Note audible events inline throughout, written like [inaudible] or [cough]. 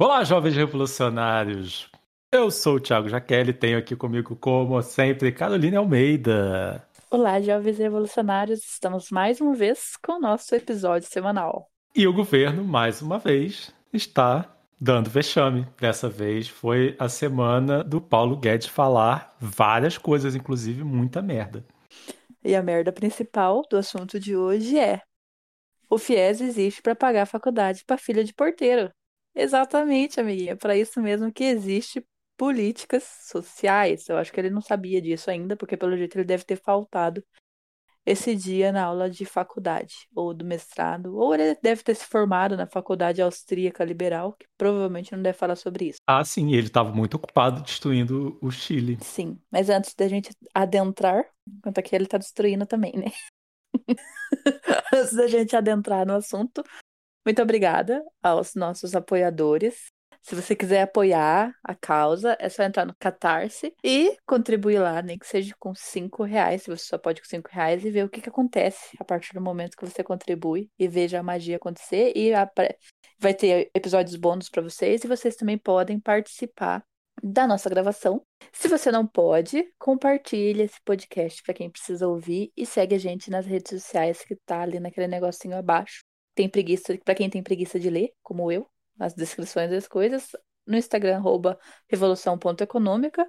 Olá, jovens revolucionários! Eu sou o Thiago Jaqueline e tenho aqui comigo, como sempre, Carolina Almeida. Olá, jovens revolucionários! Estamos mais uma vez com o nosso episódio semanal. E o governo, mais uma vez, está dando vexame. Dessa vez foi a semana do Paulo Guedes falar várias coisas, inclusive muita merda. E a merda principal do assunto de hoje é: o FIES existe para pagar a faculdade para filha de porteiro. Exatamente, amiguinha. Para isso mesmo que existe políticas sociais. Eu acho que ele não sabia disso ainda, porque pelo jeito ele deve ter faltado esse dia na aula de faculdade ou do mestrado, ou ele deve ter se formado na faculdade austríaca liberal, que provavelmente não deve falar sobre isso. Ah, sim, ele estava muito ocupado destruindo o Chile. Sim, mas antes da gente adentrar, enquanto aqui ele está destruindo também, né? [laughs] antes da gente adentrar no assunto, muito obrigada aos nossos apoiadores. Se você quiser apoiar a causa, é só entrar no Catarse e contribuir lá, nem que seja com cinco reais, se você só pode com cinco reais, e ver o que, que acontece a partir do momento que você contribui e veja a magia acontecer. E a... vai ter episódios bônus para vocês, e vocês também podem participar da nossa gravação. Se você não pode, compartilhe esse podcast para quem precisa ouvir e segue a gente nas redes sociais que tá ali naquele negocinho abaixo. Tem preguiça, para quem tem preguiça de ler, como eu, as descrições das coisas. No Instagram, arroba revolução.econômica.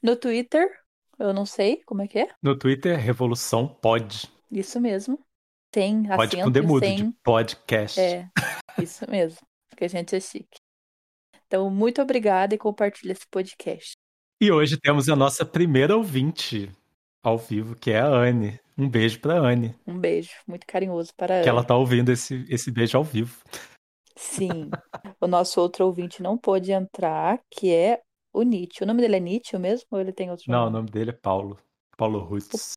No Twitter, eu não sei como é que é. No Twitter, Revolução Pod. Isso mesmo. Tem Pode com demudo, sem... de podcast. É, isso mesmo. Porque a gente é chique. Então, muito obrigada e compartilhe esse podcast. E hoje temos a nossa primeira ouvinte ao vivo, que é a Anne. Um beijo pra Anne. Um beijo muito carinhoso para a Que ela tá ouvindo esse, esse beijo ao vivo. Sim. o nosso outro ouvinte não pôde entrar, que é o Nietzsche. O nome dele é Nietzsche mesmo ou ele tem outro Não, o nome? nome dele é Paulo. Paulo Rutz.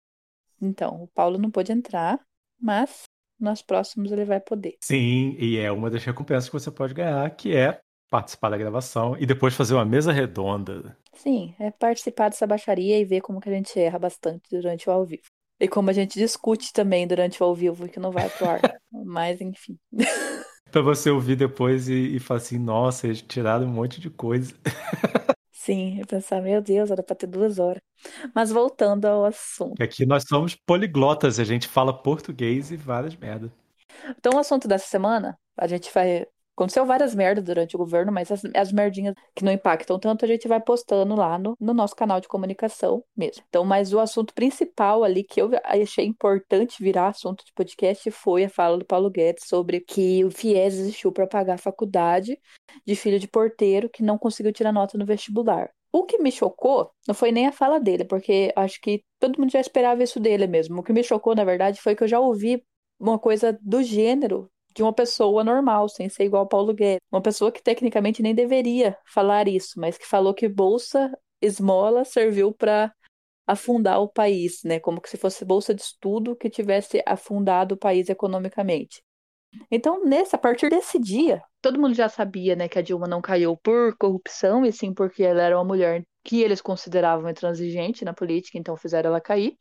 Então, o Paulo não pôde entrar, mas nos próximos ele vai poder. Sim, e é uma das recompensas que você pode ganhar, que é participar da gravação e depois fazer uma mesa redonda. Sim, é participar dessa baixaria e ver como que a gente erra bastante durante o ao vivo. E como a gente discute também durante o ao vivo, que não vai pro ar. [laughs] Mas, enfim. Pra você ouvir depois e, e falar assim, nossa, eles tiraram um monte de coisa. [laughs] Sim, eu pensar, meu Deus, era pra ter duas horas. Mas voltando ao assunto. Aqui nós somos poliglotas, a gente fala português e várias merdas. Então, o assunto dessa semana, a gente vai. Aconteceu várias merdas durante o governo, mas as, as merdinhas que não impactam tanto, a gente vai postando lá no, no nosso canal de comunicação mesmo. Então, mas o assunto principal ali que eu achei importante virar assunto de podcast foi a fala do Paulo Guedes sobre que o FIES existiu para pagar a faculdade de filho de porteiro que não conseguiu tirar nota no vestibular. O que me chocou não foi nem a fala dele, porque acho que todo mundo já esperava isso dele mesmo. O que me chocou, na verdade, foi que eu já ouvi uma coisa do gênero de uma pessoa normal, sem ser igual Paulo Guedes. Uma pessoa que tecnicamente nem deveria falar isso, mas que falou que bolsa esmola serviu para afundar o país, né? Como se fosse bolsa de estudo que tivesse afundado o país economicamente. Então, nesse, a partir desse dia, todo mundo já sabia, né, que a Dilma não caiu por corrupção, e sim porque ela era uma mulher que eles consideravam intransigente na política, então fizeram ela cair.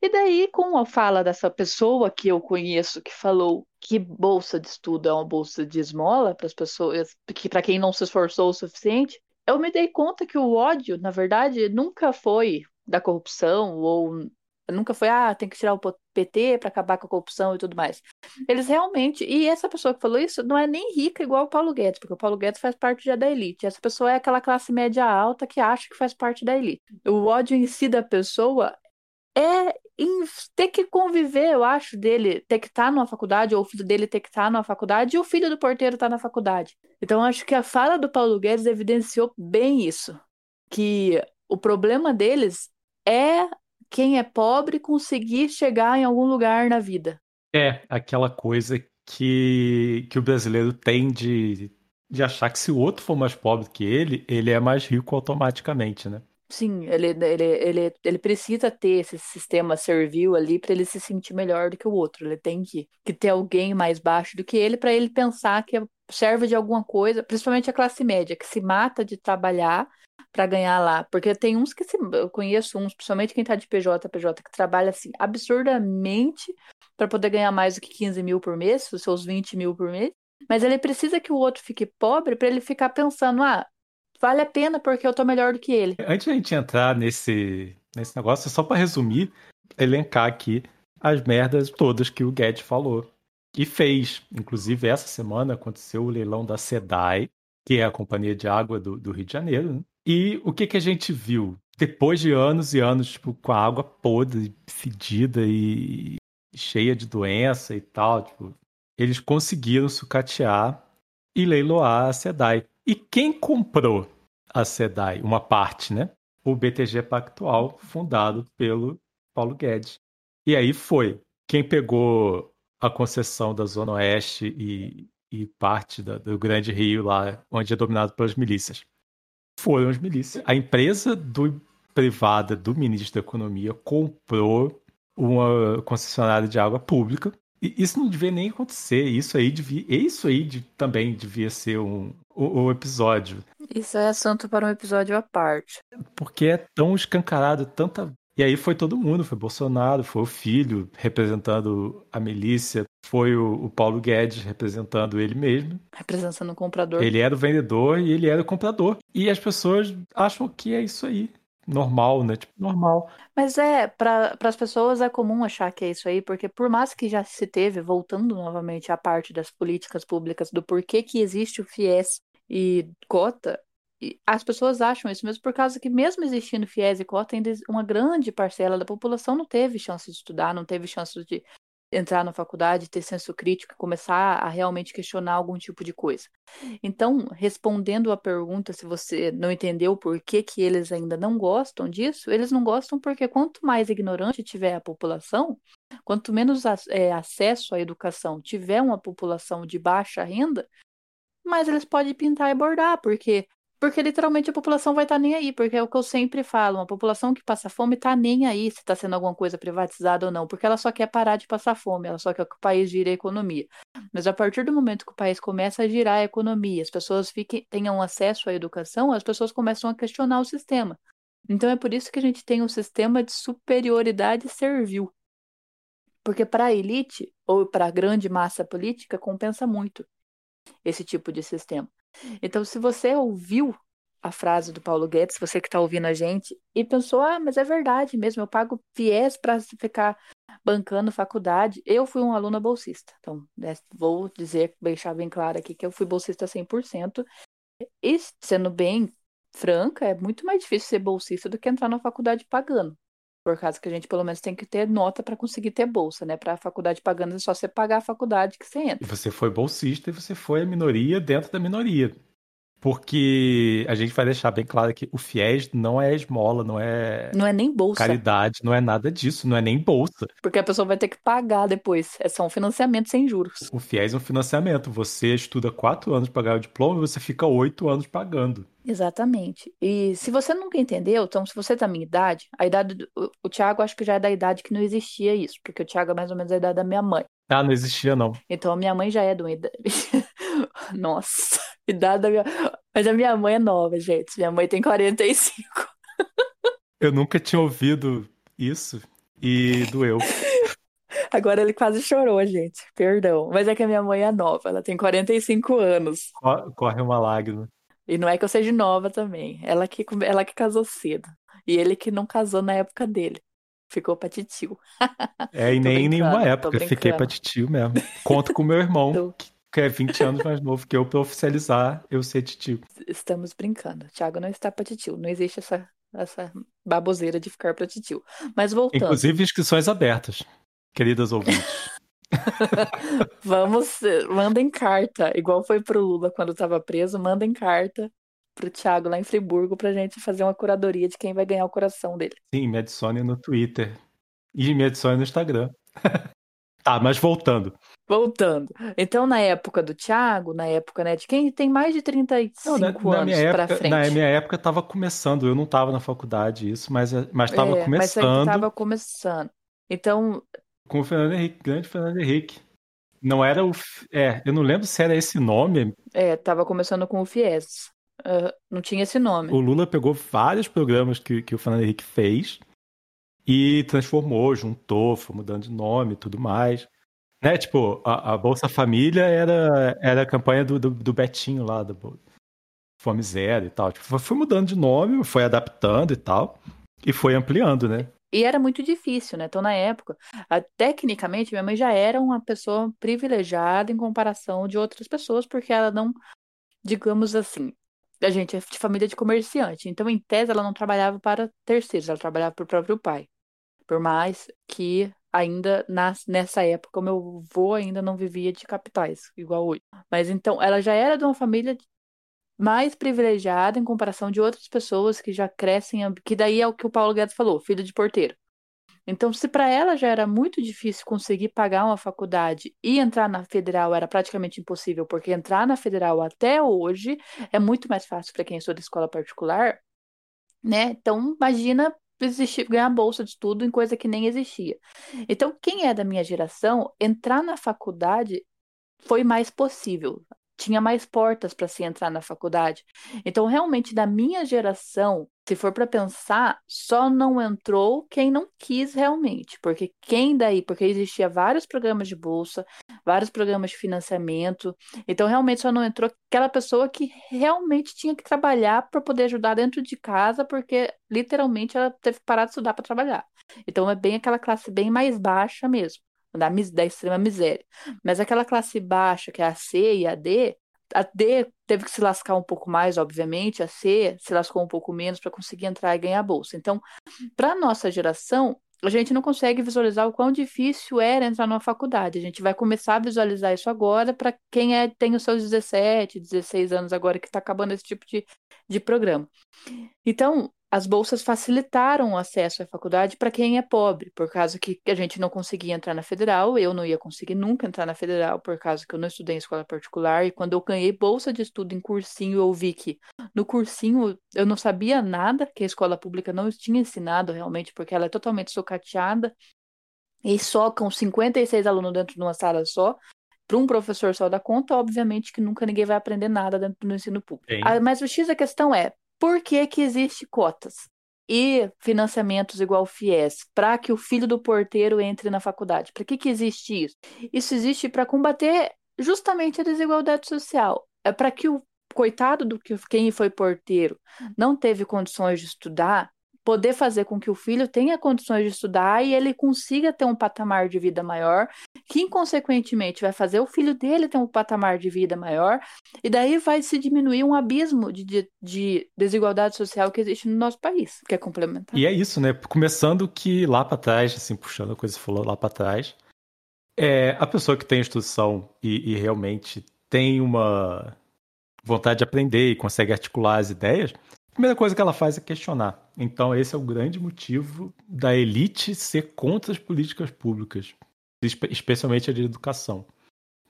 E daí, com a fala dessa pessoa que eu conheço, que falou que bolsa de estudo é uma bolsa de esmola para as pessoas, que para quem não se esforçou o suficiente, eu me dei conta que o ódio, na verdade, nunca foi da corrupção ou nunca foi, ah, tem que tirar o PT para acabar com a corrupção e tudo mais. Eles realmente, e essa pessoa que falou isso não é nem rica igual o Paulo Guedes, porque o Paulo Guedes faz parte já da elite. Essa pessoa é aquela classe média alta que acha que faz parte da elite. O ódio em si da pessoa é em ter que conviver, eu acho, dele ter que estar numa faculdade, ou o filho dele ter que estar numa faculdade, e o filho do porteiro estar na faculdade. Então, acho que a fala do Paulo Guedes evidenciou bem isso. Que o problema deles é quem é pobre conseguir chegar em algum lugar na vida. É, aquela coisa que, que o brasileiro tem de, de achar que se o outro for mais pobre que ele, ele é mais rico automaticamente, né? Sim, ele, ele, ele, ele precisa ter esse sistema servil ali para ele se sentir melhor do que o outro. Ele tem que, que ter alguém mais baixo do que ele para ele pensar que serve de alguma coisa, principalmente a classe média, que se mata de trabalhar para ganhar lá. Porque tem uns que se, eu conheço uns, principalmente quem tá de PJ, PJ, que trabalha assim absurdamente para poder ganhar mais do que 15 mil por mês, os seus 20 mil por mês. Mas ele precisa que o outro fique pobre para ele ficar pensando, ah, vale a pena porque eu tô melhor do que ele. Antes de a gente entrar nesse, nesse negócio, só para resumir, elencar aqui as merdas todas que o Guedes falou e fez. Inclusive, essa semana aconteceu o leilão da SEDAI, que é a companhia de água do, do Rio de Janeiro. Né? E o que, que a gente viu? Depois de anos e anos tipo, com a água podre, fedida e cheia de doença e tal, tipo, eles conseguiram sucatear e leiloar a SEDAI. E quem comprou a SEDAI? Uma parte, né? O BTG Pactual, fundado pelo Paulo Guedes. E aí foi. Quem pegou a concessão da Zona Oeste e, e parte da, do Grande Rio, lá onde é dominado pelas milícias? Foram as milícias. A empresa do, privada do ministro da Economia comprou uma concessionária de água pública isso não devia nem acontecer. Isso aí devia, isso aí de, também devia ser um, um, um, episódio. Isso é assunto para um episódio à parte. Porque é tão escancarado, tanta. E aí foi todo mundo, foi Bolsonaro, foi o filho representando a milícia, foi o, o Paulo Guedes representando ele mesmo. Representando o comprador. Ele era o vendedor e ele era o comprador. E as pessoas acham que é isso aí normal, né? Tipo, normal. Mas é, para as pessoas é comum achar que é isso aí, porque por mais que já se teve, voltando novamente à parte das políticas públicas, do porquê que existe o FIES e cota, as pessoas acham isso mesmo por causa que, mesmo existindo FIES e cota, ainda uma grande parcela da população não teve chance de estudar, não teve chance de entrar na faculdade, ter senso crítico, começar a realmente questionar algum tipo de coisa. Então, respondendo à pergunta se você não entendeu por que, que eles ainda não gostam disso, eles não gostam porque quanto mais ignorante tiver a população, quanto menos é, acesso à educação tiver uma população de baixa renda, mais eles podem pintar e bordar, porque porque literalmente a população vai estar tá nem aí, porque é o que eu sempre falo, uma população que passa fome está nem aí se está sendo alguma coisa privatizada ou não, porque ela só quer parar de passar fome, ela só quer que o país gire a economia. Mas a partir do momento que o país começa a girar a economia, as pessoas fiquem, tenham acesso à educação, as pessoas começam a questionar o sistema. Então é por isso que a gente tem um sistema de superioridade servil. Porque para a elite ou para a grande massa política compensa muito esse tipo de sistema. Então, se você ouviu a frase do Paulo Guedes, você que está ouvindo a gente, e pensou, ah, mas é verdade mesmo, eu pago viés para ficar bancando faculdade. Eu fui um aluna bolsista, então né, vou dizer, deixar bem claro aqui que eu fui bolsista 100%, e sendo bem franca, é muito mais difícil ser bolsista do que entrar na faculdade pagando. Por causa que a gente pelo menos tem que ter nota para conseguir ter bolsa, né? Para a faculdade pagando é só você pagar a faculdade que você entra. E você foi bolsista e você foi a minoria dentro da minoria. Porque a gente vai deixar bem claro que o FIES não é esmola, não é. Não é nem bolsa. Caridade, não é nada disso, não é nem bolsa. Porque a pessoa vai ter que pagar depois. É só um financiamento sem juros. O FIES é um financiamento. Você estuda quatro anos para ganhar o diploma e você fica oito anos pagando. Exatamente. E se você nunca entendeu, então se você tá minha idade, a idade do, o, o Thiago acho que já é da idade que não existia isso, porque o Thiago é mais ou menos a idade da minha mãe. Ah, não existia não. Então a minha mãe já é de uma idade. Nossa, idade da minha. Mas a minha mãe é nova, gente. Minha mãe tem 45. Eu nunca tinha ouvido isso e doeu. Agora ele quase chorou, gente. Perdão. Mas é que a minha mãe é nova, ela tem 45 anos. Corre uma lágrima. E não é que eu seja nova também. Ela que, ela que casou cedo. E ele que não casou na época dele. Ficou pra titio. É, e [laughs] nem em nenhuma época. Fiquei pra titio mesmo. Conto com meu irmão, [laughs] Tô... que é 20 anos mais novo que eu, pra oficializar eu ser titio. Estamos brincando. Thiago não está pra titio. Não existe essa, essa baboseira de ficar pra titio. Mas voltando. Inclusive inscrições abertas, queridas ouvintes. [laughs] Vamos, mandem carta, igual foi pro Lula quando estava preso, mandem carta pro Thiago lá em Friburgo pra gente fazer uma curadoria de quem vai ganhar o coração dele. Sim, me adicione no Twitter e me adicione no Instagram. [laughs] tá, mas voltando. Voltando. Então, na época do Thiago, na época, né, de quem tem mais de 35 não, na, anos na minha época, pra frente. Na minha época tava começando, eu não tava na faculdade isso, mas, mas tava é, começando. Mas tava começando. Então, com o Fernando Henrique, grande Fernando Henrique. Não era o. É, eu não lembro se era esse nome. É, tava começando com o Fies. Uh, não tinha esse nome. O Lula pegou vários programas que, que o Fernando Henrique fez e transformou, juntou, foi mudando de nome e tudo mais. Né, tipo, a, a Bolsa Família era, era a campanha do, do, do Betinho lá, do Fome Zero e tal. Tipo, foi mudando de nome, foi adaptando e tal, e foi ampliando, né? E era muito difícil, né? Então, na época, a, tecnicamente, minha mãe já era uma pessoa privilegiada em comparação de outras pessoas, porque ela não, digamos assim, a gente é de família de comerciante. Então, em tese, ela não trabalhava para terceiros, ela trabalhava para o próprio pai. Por mais que ainda nas, nessa época meu avô ainda não vivia de capitais, igual hoje. Mas então, ela já era de uma família mais privilegiada em comparação de outras pessoas que já crescem, que daí é o que o Paulo Guedes falou, filho de porteiro. Então, se para ela já era muito difícil conseguir pagar uma faculdade e entrar na federal era praticamente impossível, porque entrar na federal até hoje é muito mais fácil para quem estuda escola particular, né? Então, imagina existir, ganhar bolsa de estudo em coisa que nem existia. Então, quem é da minha geração, entrar na faculdade foi mais possível tinha mais portas para se entrar na faculdade. Então, realmente, da minha geração, se for para pensar, só não entrou quem não quis realmente, porque quem daí, porque existia vários programas de bolsa, vários programas de financiamento, então realmente só não entrou aquela pessoa que realmente tinha que trabalhar para poder ajudar dentro de casa, porque literalmente ela teve que parar de estudar para trabalhar. Então é bem aquela classe bem mais baixa mesmo da, da extrema miséria. Mas aquela classe baixa, que é a C e a D, a D teve que se lascar um pouco mais, obviamente, a C se lascou um pouco menos para conseguir entrar e ganhar bolsa. Então, para nossa geração, a gente não consegue visualizar o quão difícil era entrar numa faculdade. A gente vai começar a visualizar isso agora para quem é, tem os seus 17, 16 anos agora que está acabando esse tipo de, de programa. Então, as bolsas facilitaram o acesso à faculdade para quem é pobre, por causa que a gente não conseguia entrar na federal, eu não ia conseguir nunca entrar na federal, por causa que eu não estudei em escola particular, e quando eu ganhei bolsa de estudo em cursinho, eu vi que no cursinho eu não sabia nada, que a escola pública não tinha ensinado realmente, porque ela é totalmente socateada, e só com 56 alunos dentro de uma sala só, para um professor só da conta, obviamente que nunca ninguém vai aprender nada dentro do ensino público. Ah, mas o X da questão é, por que, que existe cotas e financiamentos igual FIES para que o filho do porteiro entre na faculdade? Para que, que existe isso? Isso existe para combater justamente a desigualdade social. É para que o coitado do que quem foi porteiro não teve condições de estudar, poder fazer com que o filho tenha condições de estudar e ele consiga ter um patamar de vida maior, que inconsequentemente vai fazer o filho dele ter um patamar de vida maior, e daí vai se diminuir um abismo de, de, de desigualdade social que existe no nosso país, que é complementar. E é isso, né? Começando que lá para trás, assim, puxando a coisa que falou lá para trás, é a pessoa que tem instrução e, e realmente tem uma vontade de aprender e consegue articular as ideias, primeira coisa que ela faz é questionar. Então, esse é o grande motivo da elite ser contra as políticas públicas, especialmente a de educação.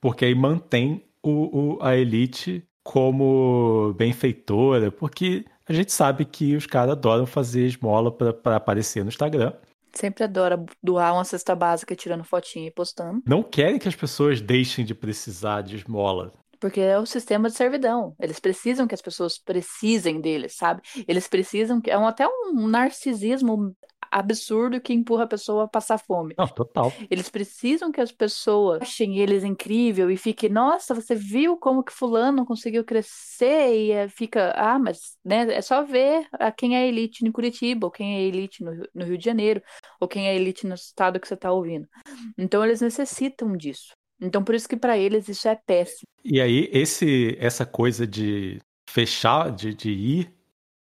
Porque aí mantém o, o, a elite como benfeitora, porque a gente sabe que os caras adoram fazer esmola para aparecer no Instagram. Sempre adora doar uma cesta básica tirando fotinha e postando. Não querem que as pessoas deixem de precisar de esmola. Porque é o sistema de servidão. Eles precisam que as pessoas precisem deles, sabe? Eles precisam que. É um, até um narcisismo absurdo que empurra a pessoa a passar fome. Não, total. Eles precisam que as pessoas achem eles incrível e fiquem, nossa, você viu como que fulano conseguiu crescer e eh, fica, ah, mas né, é só ver a quem é elite em Curitiba, ou quem é elite no, no Rio de Janeiro, ou quem é elite no estado que você está ouvindo. Então eles necessitam disso. Então, por isso que para eles isso é péssimo. E aí, esse, essa coisa de fechar, de, de ir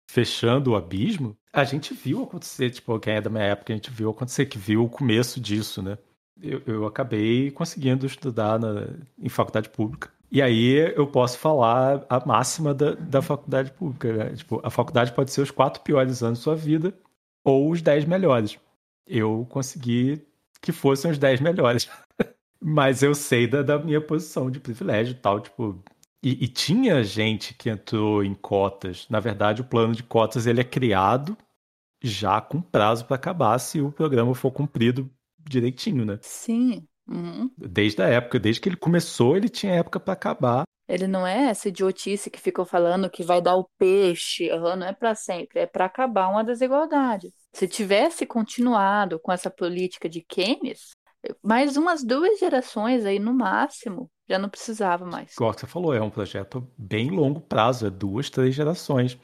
fechando o abismo, a gente viu acontecer, tipo, quem é da minha época, a gente viu acontecer, que viu o começo disso, né? Eu, eu acabei conseguindo estudar na, em faculdade pública. E aí eu posso falar a máxima da, da faculdade pública. Né? Tipo, a faculdade pode ser os quatro piores anos da sua vida ou os dez melhores. Eu consegui que fossem os dez melhores. [laughs] Mas eu sei da, da minha posição de privilégio e tal, tipo. E, e, tinha gente que entrou em cotas. Na verdade, o plano de cotas ele é criado já com prazo para acabar se o programa for cumprido direitinho, né? Sim. Uhum. Desde a época, desde que ele começou, ele tinha época para acabar. Ele não é essa idiotice que ficou falando que vai dar o peixe, não é para sempre, é para acabar uma desigualdade. Se tivesse continuado com essa política de Keynes, Mais umas duas gerações aí no máximo, já não precisava mais. Igual você falou, é um projeto bem longo prazo, é duas, três gerações.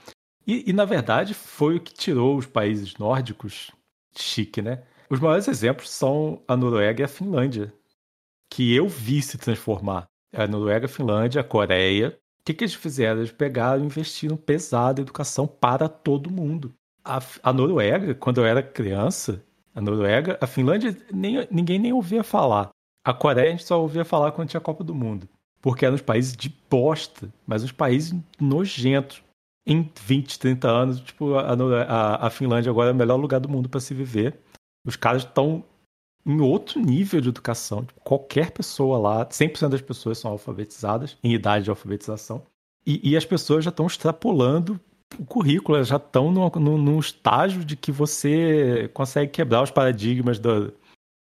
E, e na verdade foi o que tirou os países nórdicos chique, né? Os maiores exemplos são a Noruega e a Finlândia, que eu vi se transformar. A Noruega, a Finlândia, a Coreia. O que, que eles fizeram? Eles pegaram e investiram pesado em educação para todo mundo. A, a Noruega, quando eu era criança, a Noruega, a Finlândia, nem, ninguém nem ouvia falar. A Coreia a gente só ouvia falar quando tinha Copa do Mundo. Porque eram os países de bosta, mas os países nojentos. Em 20, 30 anos, tipo, a, a, a Finlândia agora é o melhor lugar do mundo para se viver. Os caras estão em outro nível de educação. Tipo, qualquer pessoa lá, 100% das pessoas são alfabetizadas, em idade de alfabetização. E, e as pessoas já estão extrapolando o currículo, já estão num, estágio de que você consegue quebrar os paradigmas da,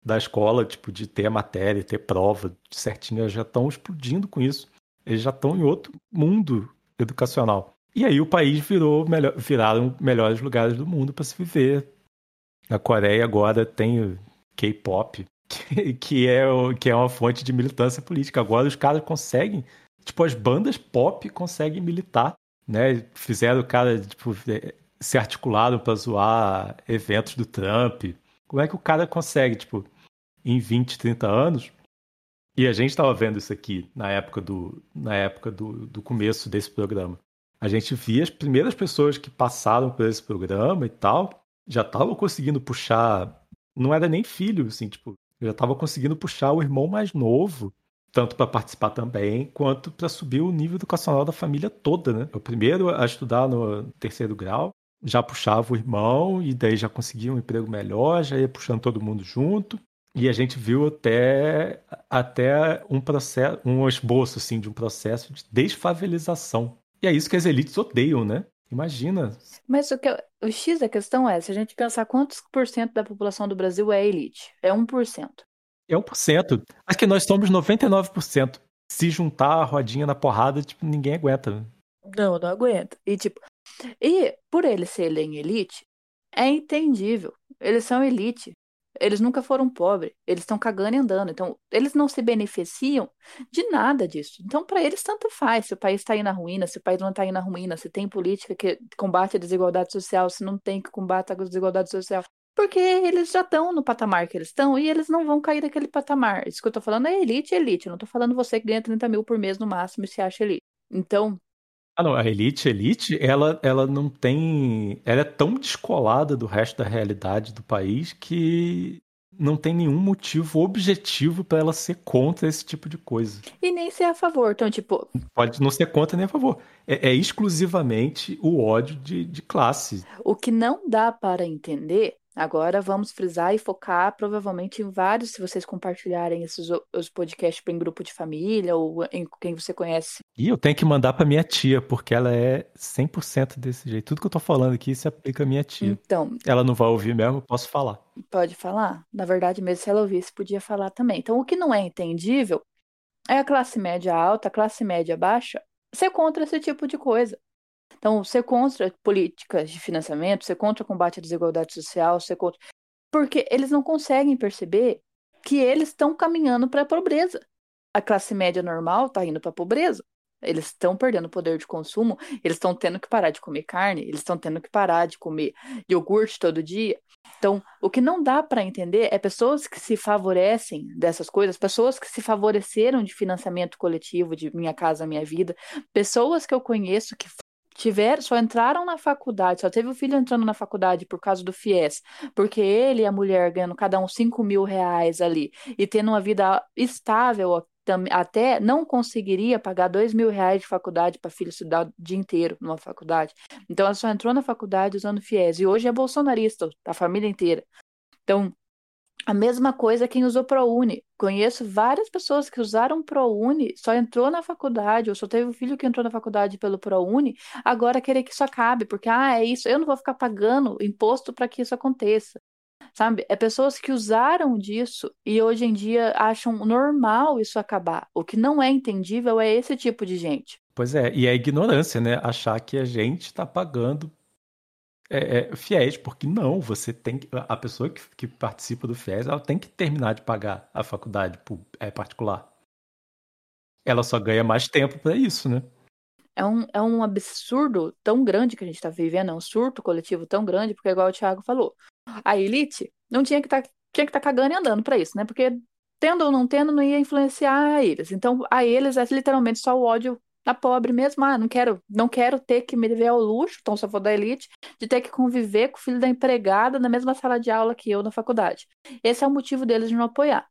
da escola, tipo, de ter a matéria, ter prova certinha, já estão explodindo com isso. Eles já estão em outro mundo educacional. E aí o país virou melhor, viraram melhores lugares do mundo para se viver. A Coreia agora tem K-pop, [laughs] que, que, é, que é uma fonte de militância política. Agora os caras conseguem, tipo, as bandas pop conseguem militar né? Fizeram o cara, tipo, é, se articularam para zoar eventos do Trump. Como é que o cara consegue, tipo, em 20, 30 anos? E a gente estava vendo isso aqui na época do, na época do, do começo desse programa. A gente via as primeiras pessoas que passaram por esse programa e tal, já estavam conseguindo puxar. Não era nem filho, assim, tipo, já estava conseguindo puxar o irmão mais novo tanto para participar também, quanto para subir o nível educacional da família toda, né? O primeiro a estudar no terceiro grau, já puxava o irmão e daí já conseguia um emprego melhor, já ia puxando todo mundo junto. E a gente viu até, até um processo, um esboço assim, de um processo de desfavelização. E é isso que as elites odeiam, né? Imagina. Mas o, que, o X da questão é, se a gente pensar quantos por cento da população do Brasil é elite? É 1%. É 1%. Acho que nós somos 99%. Se juntar a rodinha na porrada, tipo, ninguém aguenta. Não, não aguenta. E tipo, e por eles serem elite, é entendível. Eles são elite. Eles nunca foram pobres. Eles estão cagando e andando. Então, eles não se beneficiam de nada disso. Então, para eles, tanto faz se o país está aí na ruína, se o país não está aí na ruína, se tem política que combate a desigualdade social, se não tem que combate a desigualdade social. Porque eles já estão no patamar que eles estão e eles não vão cair daquele patamar. Isso que eu tô falando é elite, elite. Eu não tô falando você que ganha 30 mil por mês no máximo e se acha elite. Então. Ah, não. A elite, elite, ela, ela não tem. Ela é tão descolada do resto da realidade do país que não tem nenhum motivo objetivo para ela ser contra esse tipo de coisa. E nem ser a favor. Então, tipo. Pode não ser contra nem a favor. É, é exclusivamente o ódio de, de classe. O que não dá para entender Agora vamos frisar e focar provavelmente em vários, se vocês compartilharem esses os podcasts em grupo de família ou em quem você conhece. E eu tenho que mandar para minha tia, porque ela é 100% desse jeito. Tudo que eu tô falando aqui se aplica à minha tia. Então, ela não vai ouvir mesmo, eu posso falar. Pode falar? Na verdade, mesmo se ela ouvisse, podia falar também. Então, o que não é entendível é a classe média alta, a classe média baixa ser contra esse tipo de coisa. Então, ser contra políticas de financiamento, ser contra o combate à desigualdade social, ser contra. Porque eles não conseguem perceber que eles estão caminhando para a pobreza. A classe média normal está indo para a pobreza. Eles estão perdendo poder de consumo, eles estão tendo que parar de comer carne, eles estão tendo que parar de comer iogurte todo dia. Então, o que não dá para entender é pessoas que se favorecem dessas coisas, pessoas que se favoreceram de financiamento coletivo, de Minha Casa Minha Vida, pessoas que eu conheço que tiver, só entraram na faculdade, só teve o filho entrando na faculdade por causa do FIES, porque ele e a mulher ganhando cada um 5 mil reais ali e tendo uma vida estável até não conseguiria pagar dois mil reais de faculdade para filho estudar o dia inteiro numa faculdade. Então ela só entrou na faculdade usando FIES e hoje é bolsonarista, a família inteira. Então, a mesma coisa quem usou ProUni. Conheço várias pessoas que usaram ProUni, só entrou na faculdade, ou só teve um filho que entrou na faculdade pelo ProUni, agora querer que isso acabe, porque, ah, é isso, eu não vou ficar pagando imposto para que isso aconteça. Sabe? É pessoas que usaram disso e hoje em dia acham normal isso acabar. O que não é entendível é esse tipo de gente. Pois é, e é ignorância, né? Achar que a gente está pagando é, é, fiéis, porque não, você tem que, a pessoa que, que, participa do FIES, ela tem que terminar de pagar a faculdade é, particular. Ela só ganha mais tempo para isso, né? É um, é um absurdo tão grande que a gente está vivendo, é um surto coletivo tão grande, porque igual o Thiago falou, a elite não tinha que tá, estar tá cagando e andando para isso, né? Porque tendo ou não tendo, não ia influenciar eles. Então, a eles é literalmente só o ódio da pobre mesmo. Ah, não quero, não quero ter que me ver ao luxo, então eu for da elite, de ter que conviver com o filho da empregada na mesma sala de aula que eu na faculdade. Esse é o motivo deles de não apoiar.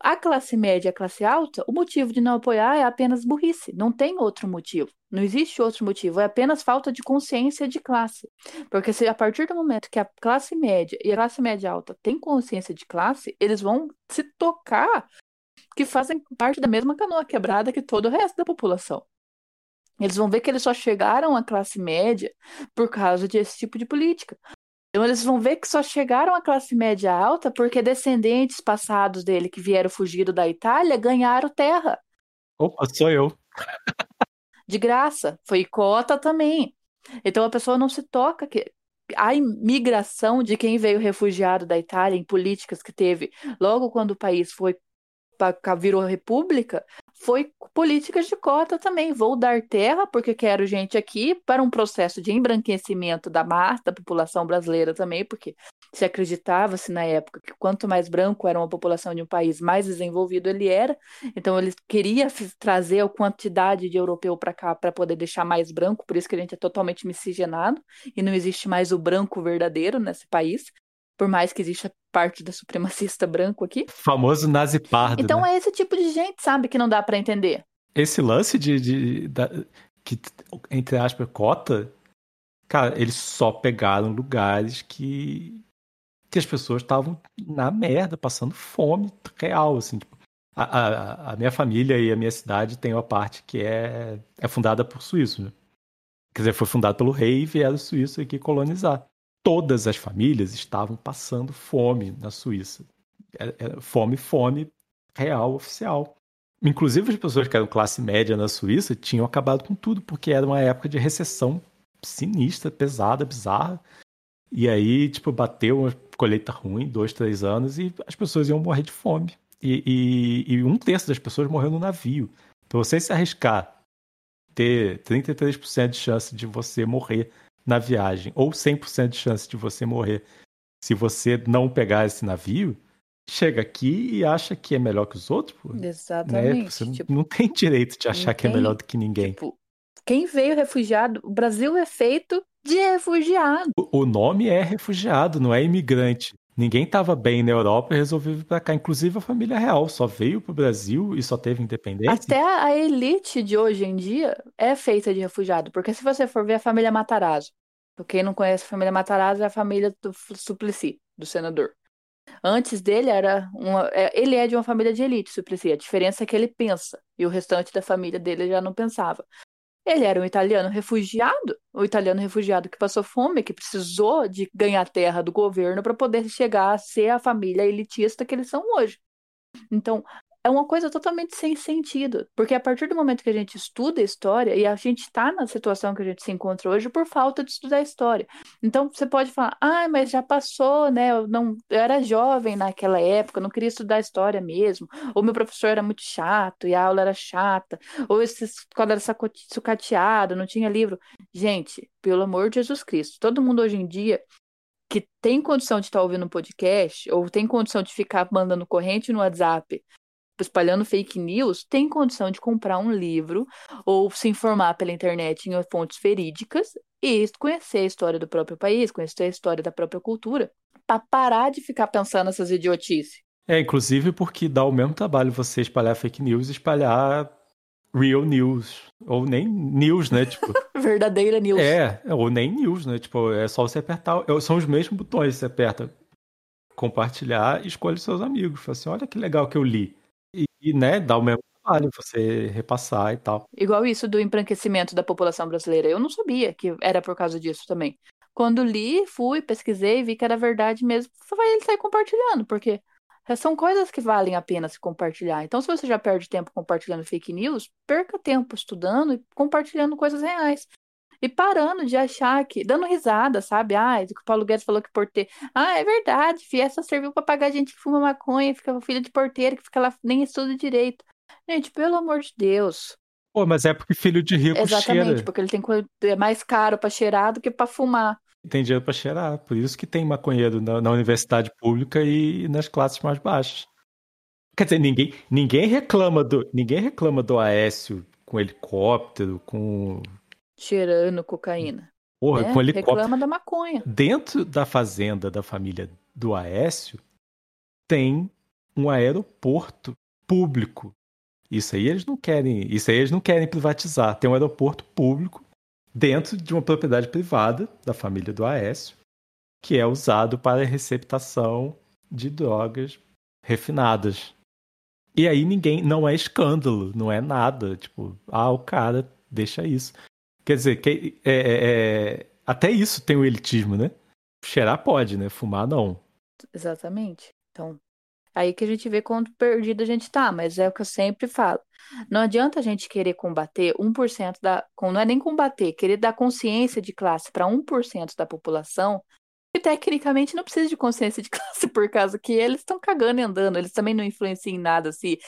A classe média e a classe alta, o motivo de não apoiar é apenas burrice, não tem outro motivo. Não existe outro motivo, é apenas falta de consciência de classe. Porque se a partir do momento que a classe média e a classe média alta têm consciência de classe, eles vão se tocar que fazem parte da mesma canoa quebrada que todo o resto da população. Eles vão ver que eles só chegaram à classe média por causa desse tipo de política. Então eles vão ver que só chegaram à classe média alta porque descendentes passados dele que vieram fugido da Itália ganharam terra. Opa, sou eu. De graça. Foi cota também. Então a pessoa não se toca que a imigração de quem veio refugiado da Itália em políticas que teve logo quando o país foi virou república, foi políticas de cota também. Vou dar terra porque quero gente aqui para um processo de embranquecimento da massa da população brasileira também, porque se acreditava-se na época que quanto mais branco era uma população de um país, mais desenvolvido ele era. Então ele queria trazer a quantidade de europeu para cá para poder deixar mais branco, por isso que a gente é totalmente miscigenado e não existe mais o branco verdadeiro nesse país por mais que exista parte da supremacista branco aqui. Famoso nazi pardo. Então né? é esse tipo de gente, sabe, que não dá para entender. Esse lance de, de, de, que entre aspas cota, cara, eles só pegaram lugares que que as pessoas estavam na merda, passando fome real, assim. Tipo, a, a, a, minha família e a minha cidade tem uma parte que é, é fundada por suíços, né? Quer dizer, foi fundada pelo rei e vieram os suíços aqui colonizar todas as famílias estavam passando fome na Suíça. É, é fome, fome real, oficial. Inclusive as pessoas que eram classe média na Suíça tinham acabado com tudo, porque era uma época de recessão sinistra, pesada, bizarra. E aí, tipo, bateu uma colheita ruim, dois, três anos, e as pessoas iam morrer de fome. E, e, e um terço das pessoas morreu no navio. Então, você se arriscar ter 33% de chance de você morrer na viagem, ou 100% de chance de você morrer se você não pegar esse navio, chega aqui e acha que é melhor que os outros. Pô. Exatamente. Né? Você tipo, não tem direito de achar que é melhor do que ninguém. Tipo, quem veio refugiado, o Brasil é feito de refugiado. O, o nome é refugiado, não é imigrante. Ninguém estava bem na Europa e resolveu vir para cá. Inclusive a família real só veio para o Brasil e só teve independência. Até a elite de hoje em dia é feita de refugiado. Porque se você for ver a família Matarazzo, quem não conhece a família Matarazzo é a família do Suplicy, do senador. Antes dele era uma, é, ele é de uma família de elite, Suplicy. A diferença é que ele pensa e o restante da família dele já não pensava. Ele era um italiano refugiado, o um italiano refugiado que passou fome, que precisou de ganhar terra do governo para poder chegar a ser a família elitista que eles são hoje. Então, é uma coisa totalmente sem sentido, porque a partir do momento que a gente estuda a história, e a gente está na situação que a gente se encontra hoje por falta de estudar a história. Então você pode falar, ah, mas já passou, né? Eu, não, eu era jovem naquela época, não queria estudar história mesmo, ou meu professor era muito chato e a aula era chata, ou esse quadro era sucateado, não tinha livro. Gente, pelo amor de Jesus Cristo, todo mundo hoje em dia que tem condição de estar tá ouvindo um podcast, ou tem condição de ficar mandando corrente no WhatsApp espalhando fake news, tem condição de comprar um livro ou se informar pela internet em fontes verídicas e conhecer a história do próprio país, conhecer a história da própria cultura, para parar de ficar pensando nessas idiotices. É, inclusive porque dá o mesmo trabalho você espalhar fake news e espalhar real news. Ou nem news, né? Tipo, [laughs] Verdadeira news. É, ou nem news, né? Tipo, é só você apertar. São os mesmos botões, você aperta compartilhar e escolhe seus amigos. Fala assim, olha que legal que eu li. E, né, dá o mesmo trabalho você repassar e tal. Igual isso do embranquecimento da população brasileira. Eu não sabia que era por causa disso também. Quando li, fui, pesquisei, vi que era verdade mesmo, só vai ele sair compartilhando, porque são coisas que valem a pena se compartilhar. Então, se você já perde tempo compartilhando fake news, perca tempo estudando e compartilhando coisas reais. E parando de achar que, dando risada, sabe? Ah, o Paulo Guedes falou que porteiro. Ah, é verdade, fi, essa serviu para pagar gente que fuma maconha, fica filho de porteiro, que fica lá, nem estuda direito. Gente, pelo amor de Deus. Pô, mas é porque filho de rico Exatamente, cheira. porque ele tem é mais caro para cheirar do que para fumar. Tem dinheiro para cheirar, por isso que tem maconheiro na, na universidade pública e nas classes mais baixas. Quer dizer, ninguém, ninguém reclama do ninguém reclama do Aécio com helicóptero, com cheirando cocaína. Porra, é, com helicóptero. Reclama da maconha. Dentro da fazenda da família do Aécio tem um aeroporto público isso aí eles não querem, isso aí eles não querem privatizar. Tem um aeroporto público dentro de uma propriedade privada da família do Aécio, que é usado para receptação de drogas refinadas. E aí ninguém, não é escândalo, não é nada, tipo, ah, o cara deixa isso. Quer dizer, que, é, é, é, até isso tem o elitismo, né? Cheirar pode, né? Fumar não. Exatamente. Então, Aí que a gente vê quanto perdido a gente tá, mas é o que eu sempre falo. Não adianta a gente querer combater 1% da. Não é nem combater, querer dar consciência de classe para 1% da população e tecnicamente não precisa de consciência de classe por causa que eles estão cagando e andando, eles também não influenciam em nada. Se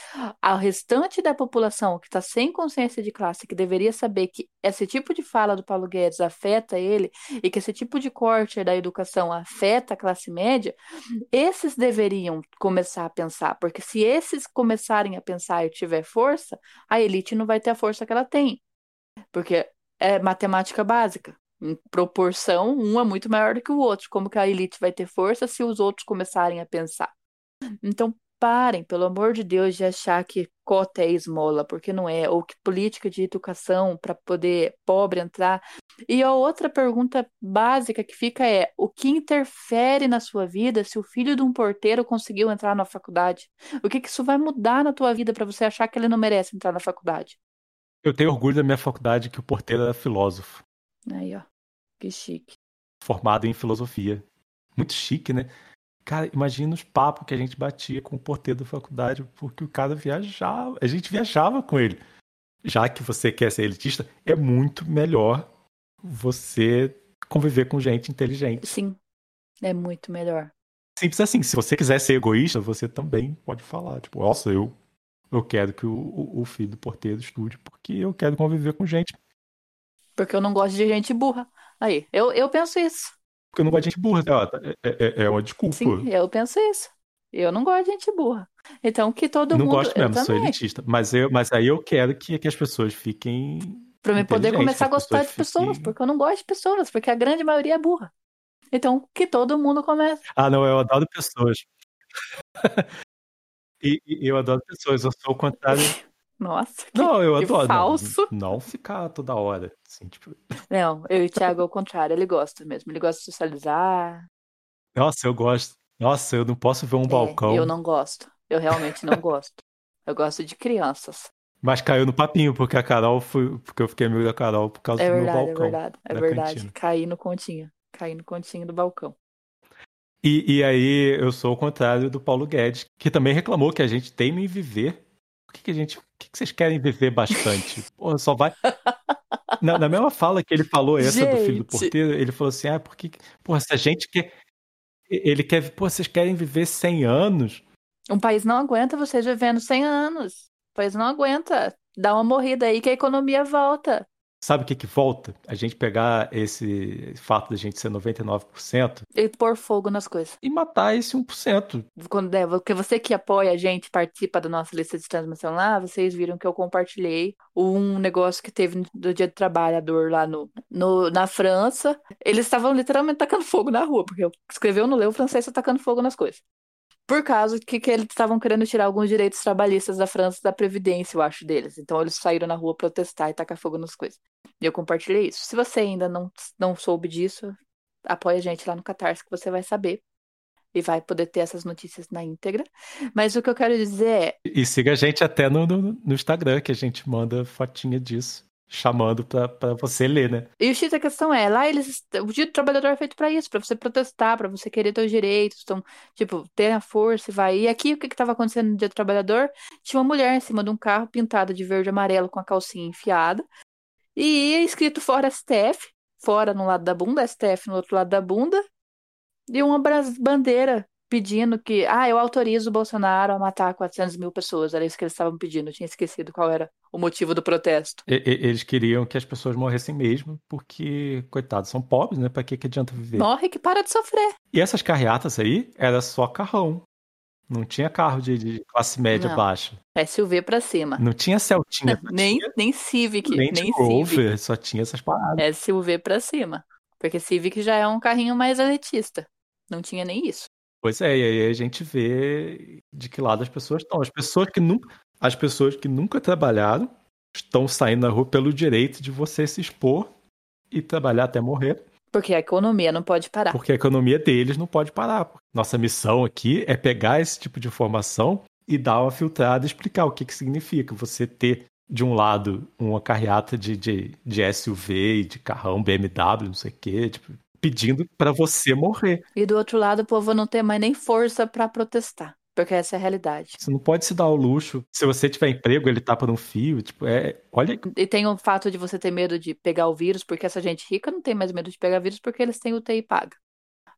a restante da população que está sem consciência de classe, que deveria saber que esse tipo de fala do Paulo Guedes afeta ele e que esse tipo de corte da educação afeta a classe média, esses deveriam começar a pensar, porque se esses começarem a pensar e tiver força, a elite não vai ter a força que ela tem. Porque é matemática básica em proporção, um é muito maior do que o outro. Como que a elite vai ter força se os outros começarem a pensar? Então, parem, pelo amor de Deus, de achar que cota é esmola, porque não é, ou que política de educação para poder pobre entrar. E a outra pergunta básica que fica é: o que interfere na sua vida se o filho de um porteiro conseguiu entrar na faculdade? O que, que isso vai mudar na tua vida para você achar que ele não merece entrar na faculdade? Eu tenho orgulho da minha faculdade que o porteiro era filósofo. Aí, ó. Que chique. Formado em filosofia. Muito chique, né? Cara, imagina os papos que a gente batia com o porteiro da faculdade, porque o cara viajava, a gente viajava com ele. Já que você quer ser elitista, é muito melhor você conviver com gente inteligente. Sim, é muito melhor. Simples assim, se você quiser ser egoísta, você também pode falar, tipo, nossa, eu, eu quero que o, o filho do porteiro estude, porque eu quero conviver com gente. Porque eu não gosto de gente burra. Aí, eu, eu penso isso. Porque eu não gosto de gente burra. É, é, é uma desculpa. Sim, eu penso isso. Eu não gosto de gente burra. Então, que todo não mundo. Não gosto mesmo, sou elitista. Mas, eu, mas aí eu quero que, que as pessoas fiquem. Pra eu poder começar a gostar de pessoas, fiquem... porque eu não gosto de pessoas, porque a grande maioria é burra. Então, que todo mundo comece. Ah, não, eu adoro pessoas. [laughs] e, e, eu adoro pessoas, eu sou o contrário. [laughs] Nossa, que, não, eu adoro. falso. Não, não, ficar toda hora. Assim, tipo... Não, eu e o [laughs] Thiago ao contrário, ele gosta mesmo. Ele gosta de socializar. Nossa, eu gosto. Nossa, eu não posso ver um é, balcão. Eu não gosto. Eu realmente não gosto. Eu gosto de crianças. Mas caiu no papinho, porque a Carol foi. Porque eu fiquei amigo da Carol por causa é do verdade, meu balcão. É verdade, é verdade. Caí no continho. Caí no continho do balcão. E, e aí eu sou o contrário do Paulo Guedes, que também reclamou que a gente teima em viver por que, que a gente. Por que, que vocês querem viver bastante? Porra, só vai. [laughs] Na, na, mesma fala que ele falou essa gente. do filho do porteiro, ele falou assim: ah, porque. Porra, se a gente quer. Ele quer. Pô, vocês querem viver 100 anos? Um país não aguenta vocês vivendo 100 anos. O país não aguenta. Dá uma morrida aí que a economia volta. Sabe o que que volta? A gente pegar esse fato da gente ser 99%. E pôr fogo nas coisas. E matar esse 1%. Quando é, porque você que apoia a gente, participa da nossa lista de transmissão lá, vocês viram que eu compartilhei um negócio que teve do Dia do Trabalhador lá no, no na França. Eles estavam literalmente tacando fogo na rua, porque eu escreveu no leu o francês tá tacando fogo nas coisas por causa que, que eles estavam querendo tirar alguns direitos trabalhistas da França da Previdência, eu acho, deles. Então eles saíram na rua protestar e tacar fogo nas coisas. E eu compartilhei isso. Se você ainda não, não soube disso, apoia a gente lá no Catarse que você vai saber. E vai poder ter essas notícias na íntegra. Mas o que eu quero dizer é. E siga a gente até no, no, no Instagram, que a gente manda fotinha disso chamando para você ler, né? E o X da questão é, lá eles, o dia do trabalhador é feito para isso, para você protestar, para você querer seus direitos, então, tipo, ter a força e vai. E aqui o que estava acontecendo no dia do trabalhador? Tinha uma mulher em cima de um carro pintado de verde e amarelo com a calcinha enfiada. E escrito fora STF, fora no lado da bunda, STF no outro lado da bunda, e uma bandeira pedindo que, ah, eu autorizo o Bolsonaro a matar 400 mil pessoas. Era isso que eles estavam pedindo, eu tinha esquecido qual era o motivo do protesto. E- e- Eles queriam que as pessoas morressem mesmo, porque, coitados, são pobres, né? Pra que, que adianta viver? Morre que para de sofrer. E essas carreatas aí, era só carrão. Não tinha carro de, de classe média Não. baixa. SUV pra cima. Não tinha Celtinha. [laughs] Nem, tinha nem Civic, Land nem Civic. Rover, só tinha essas paradas. SUV pra cima. Porque Civic já é um carrinho mais elitista. Não tinha nem isso. Pois é, e aí a gente vê de que lado as pessoas estão. As pessoas que nunca, as pessoas que nunca trabalharam estão saindo na rua pelo direito de você se expor e trabalhar até morrer, Porque a economia não pode parar. porque a economia deles não pode parar. Nossa missão aqui é pegar esse tipo de informação e dar uma filtrada e explicar o que, que significa você ter, de um lado, uma carreata de, de, de SUV e de carrão BMW, não sei o quê, tipo, pedindo para você morrer. E do outro lado, o povo não tem mais nem força pra protestar. Porque essa é a realidade. Você não pode se dar ao luxo. Se você tiver emprego, ele tá por um fio. Tipo, é. Olha. E tem o fato de você ter medo de pegar o vírus, porque essa gente rica não tem mais medo de pegar vírus porque eles têm UTI paga.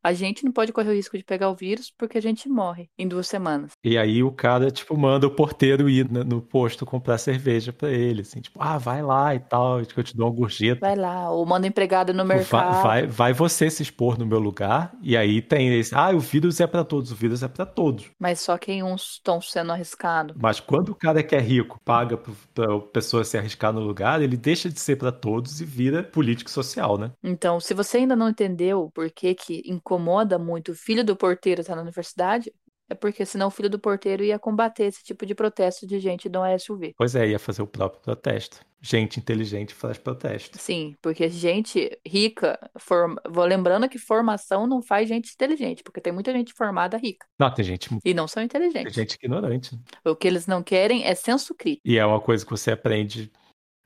A gente não pode correr o risco de pegar o vírus porque a gente morre em duas semanas. E aí o cara, tipo, manda o porteiro ir no, no posto comprar cerveja pra ele. Assim, tipo, ah, vai lá e tal, que eu te dou uma gorjeta. Vai lá, ou manda empregado no Vai, mercado. vai, vai você se expor no meu lugar. E aí tem esse. Ah, o vírus é pra todos, o vírus é pra todos. Mas só que uns estão sendo arriscados. Mas quando o cara que é rico paga pra pessoa se arriscar no lugar, ele deixa de ser pra todos e vira político social, né? Então, se você ainda não entendeu por que que incomoda muito o filho do porteiro estar na universidade, é porque senão o filho do porteiro ia combater esse tipo de protesto de gente um SUV. Pois é, ia fazer o próprio protesto. Gente inteligente faz protesto. Sim, porque gente rica, form... vou lembrando que formação não faz gente inteligente, porque tem muita gente formada rica Não, tem gente, e não são tem inteligentes. gente ignorante. O que eles não querem é senso crítico E é uma coisa que você aprende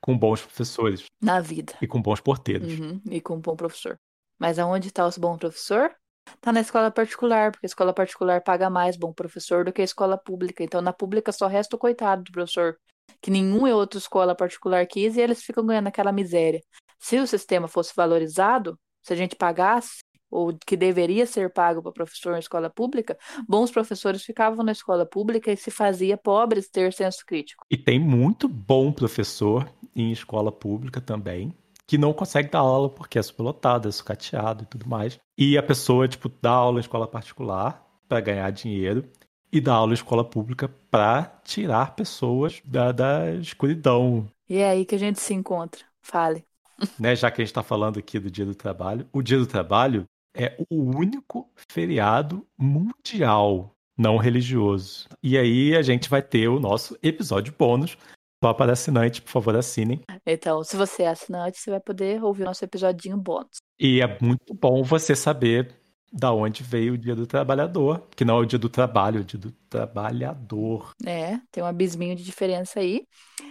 com bons professores na vida. e com bons porteiros. Uhum, e com um bom professor. Mas aonde está os bom professor? Tá na escola particular, porque a escola particular paga mais bom professor do que a escola pública. Então, na pública só resta o coitado do professor, que nenhuma outra escola particular quis e eles ficam ganhando aquela miséria. Se o sistema fosse valorizado, se a gente pagasse o que deveria ser pago para professor em escola pública, bons professores ficavam na escola pública e se fazia pobres ter senso crítico. E tem muito bom professor em escola pública também, que não consegue dar aula porque é superlotado, é sucateado e tudo mais. E a pessoa, tipo, dá aula em escola particular para ganhar dinheiro e dá aula em escola pública para tirar pessoas da, da escuridão, E é aí que a gente se encontra. Fale. [laughs] né? Já que a gente está falando aqui do Dia do Trabalho, o Dia do Trabalho é o único feriado mundial não religioso. E aí a gente vai ter o nosso episódio bônus. Só para assinante, por favor, assinem. Então, se você é assinante, você vai poder ouvir o nosso episodinho bônus. E é muito bom você saber da onde veio o Dia do Trabalhador, que não é o Dia do Trabalho, é o Dia do Trabalhador. É, tem um abisminho de diferença aí.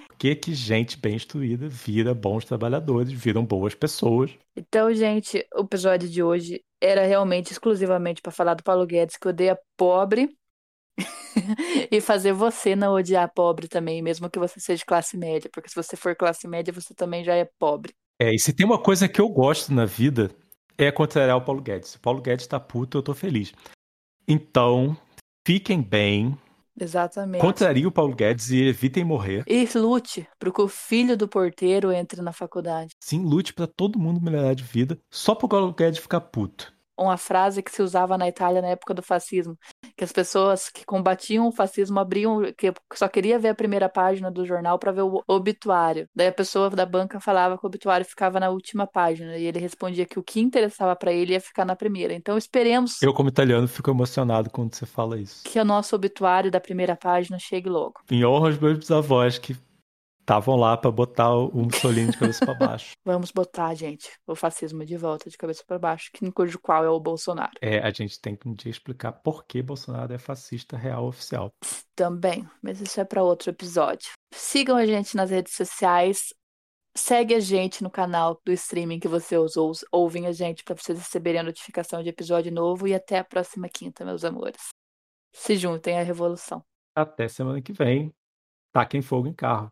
Por que que gente bem instruída vira bons trabalhadores, viram boas pessoas? Então, gente, o episódio de hoje era realmente exclusivamente para falar do Paulo Guedes, que odeia pobre, [laughs] e fazer você não odiar pobre também, mesmo que você seja de classe média, porque se você for classe média, você também já é pobre. É, e se tem uma coisa que eu gosto na vida, é contrariar o Paulo Guedes. Se o Paulo Guedes tá puto, eu tô feliz. Então, fiquem bem, Exatamente. contrariem o Paulo Guedes e evitem morrer. E lute para que o filho do porteiro entre na faculdade. Sim, lute pra todo mundo melhorar de vida, só pro Paulo Guedes ficar puto. Uma frase que se usava na Itália na época do fascismo, que as pessoas que combatiam o fascismo abriam, que só queria ver a primeira página do jornal para ver o obituário. Daí a pessoa da banca falava que o obituário ficava na última página e ele respondia que o que interessava para ele ia ficar na primeira. Então esperemos Eu, como italiano, fico emocionado quando você fala isso. que o nosso obituário da primeira página chegue logo. Em honra aos meus bisavós que estavam lá pra botar o Mussolini de cabeça pra baixo. [laughs] Vamos botar, gente, o fascismo de volta de cabeça para baixo, que cujo qual é o Bolsonaro. É, a gente tem que um dia explicar por que Bolsonaro é fascista real oficial. Também, mas isso é para outro episódio. Sigam a gente nas redes sociais. Segue a gente no canal do streaming que você usou, ouvem a gente para vocês receberem a notificação de episódio novo e até a próxima quinta, meus amores. Se juntem à revolução. Até semana que vem. Taquem fogo em carro.